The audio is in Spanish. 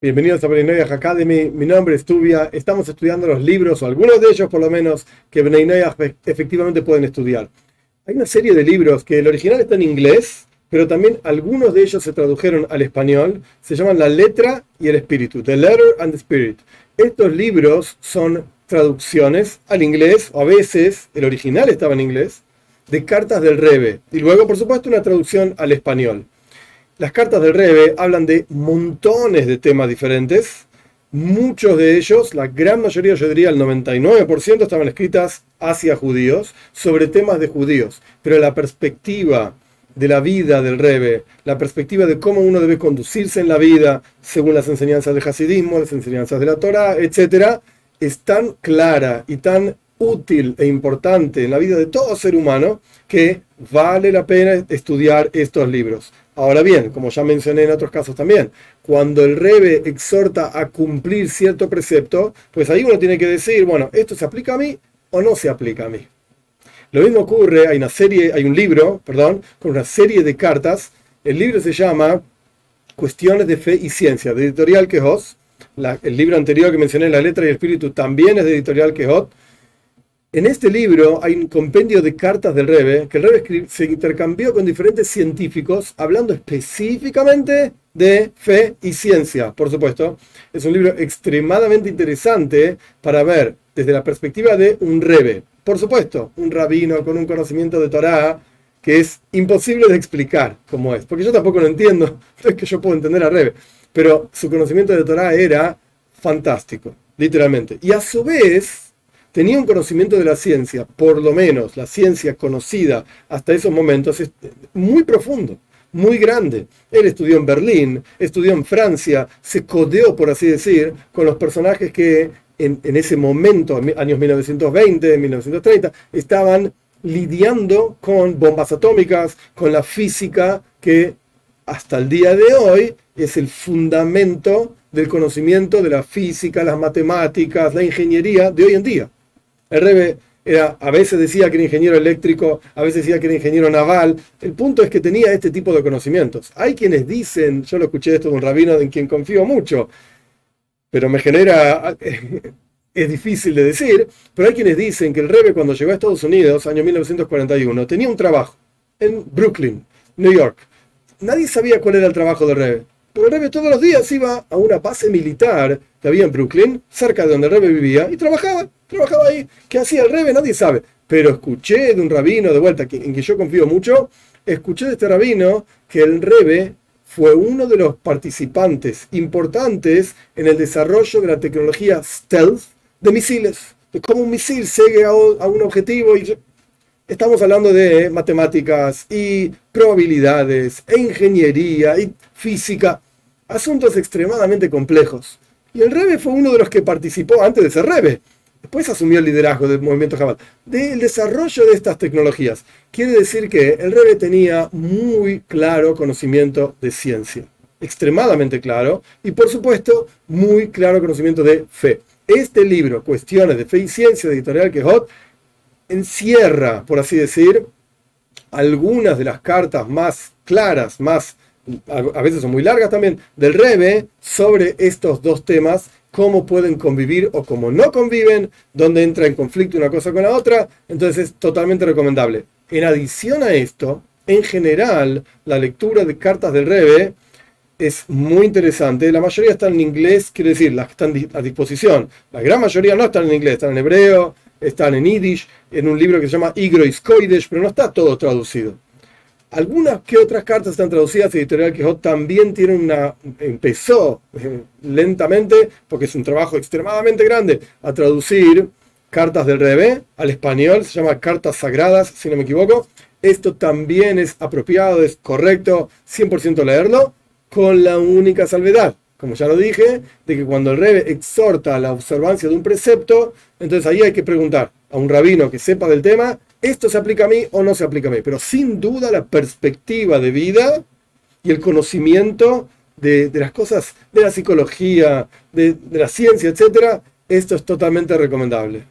Bienvenidos a Bnei Academy, mi nombre es Tubia, estamos estudiando los libros, o algunos de ellos por lo menos, que Bnei efectivamente pueden estudiar. Hay una serie de libros que el original está en inglés, pero también algunos de ellos se tradujeron al español, se llaman La letra y el espíritu, The Letter and the Spirit. Estos libros son traducciones al inglés, o a veces el original estaba en inglés, de cartas del Rebe, y luego por supuesto una traducción al español. Las cartas del Rebe hablan de montones de temas diferentes. Muchos de ellos, la gran mayoría, yo diría el 99%, estaban escritas hacia judíos, sobre temas de judíos. Pero la perspectiva de la vida del Rebe, la perspectiva de cómo uno debe conducirse en la vida según las enseñanzas del Hasidismo, las enseñanzas de la Torah, etc., es tan clara y tan útil e importante en la vida de todo ser humano que vale la pena estudiar estos libros. Ahora bien, como ya mencioné en otros casos también, cuando el Rebe exhorta a cumplir cierto precepto, pues ahí uno tiene que decir, bueno, ¿esto se aplica a mí o no se aplica a mí? Lo mismo ocurre, hay una serie, hay un libro, perdón, con una serie de cartas. El libro se llama Cuestiones de Fe y Ciencia, de Editorial Quejos. el libro anterior que mencioné, La Letra y el Espíritu, también es de Editorial Quejot. En este libro hay un compendio de cartas del Rebe, que el Rebe se intercambió con diferentes científicos, hablando específicamente de fe y ciencia, por supuesto. Es un libro extremadamente interesante para ver desde la perspectiva de un Rebe. Por supuesto, un rabino con un conocimiento de Torah que es imposible de explicar cómo es, porque yo tampoco lo entiendo, no es que yo puedo entender a Rebe, pero su conocimiento de Torah era fantástico, literalmente. Y a su vez, tenía un conocimiento de la ciencia, por lo menos la ciencia conocida hasta esos momentos, muy profundo, muy grande. Él estudió en Berlín, estudió en Francia, se codeó, por así decir, con los personajes que en, ese momento, años 1920, 1930, estaban lidiando con bombas atómicas, con la física que hasta el día de hoy es el fundamento del conocimiento de la física, las matemáticas, la ingeniería de hoy en día. El Rebe era, a veces decía que era ingeniero eléctrico, a veces decía que era ingeniero naval. El punto es que tenía este tipo de conocimientos. Hay quienes dicen, yo lo escuché esto de un rabino en quien confío mucho, pero me genera, es difícil de decir, pero hay quienes dicen que el Rebe cuando llegó a Estados Unidos, año 1941, tenía un trabajo en Brooklyn, New York. Nadie sabía cuál era el trabajo del Rebe. Pero el Rebe todos los días iba a una base militar que había en Brooklyn, cerca de donde el Rebe vivía, y trabajaba trabajaba ahí. ¿Qué hacía el Rebe? Nadie sabe. Pero escuché de un rabino, de vuelta, en que yo confío mucho, escuché de este rabino que el Rebe fue uno de los participantes importantes en el desarrollo de la tecnología stealth de misiles. De cómo un misil sigue a un objetivo estamos hablando de matemáticas y probabilidades e ingeniería y física, asuntos extremadamente complejos. Y el Rebe fue uno de los que participó antes de ser Rebe Después asumió el liderazgo del movimiento Jabal. Del desarrollo de estas tecnologías. Quiere decir que el Rebe tenía muy claro conocimiento de ciencia. Extremadamente claro. Y por supuesto, muy claro conocimiento de fe. Este libro, Cuestiones de Fe y Ciencia, de Editorial Quejot, encierra, por así decir, algunas de las cartas más claras, más, a veces son muy largas también, del Rebe sobre estos dos temas cómo pueden convivir o cómo no conviven, dónde entra en conflicto una cosa con la otra, entonces es totalmente recomendable. En adición a esto, en general, la lectura de cartas del Rebe es muy interesante. La mayoría están en inglés, quiere decir, las que están a disposición. La gran mayoría no están en inglés, están en hebreo, están en yiddish, en un libro que se llama Igrois Koidesh, pero no está todo traducido. Algunas que otras cartas están traducidas, Editorial Quijot también tiene una, empezó eh, lentamente, porque es un trabajo extremadamente grande, a traducir cartas del Rebe al español, se llama Cartas Sagradas, si no me equivoco. Esto también es apropiado, es correcto 100% leerlo, con la única salvedad, como ya lo dije, de que cuando el Rebe exhorta a la observancia de un precepto, entonces ahí hay que preguntar a un rabino que sepa del tema esto se aplica a mí o no se aplica a mí. Pero sin duda la perspectiva de vida y el conocimiento de, las cosas de la psicología, de, de la ciencia, etc., esto es totalmente recomendable.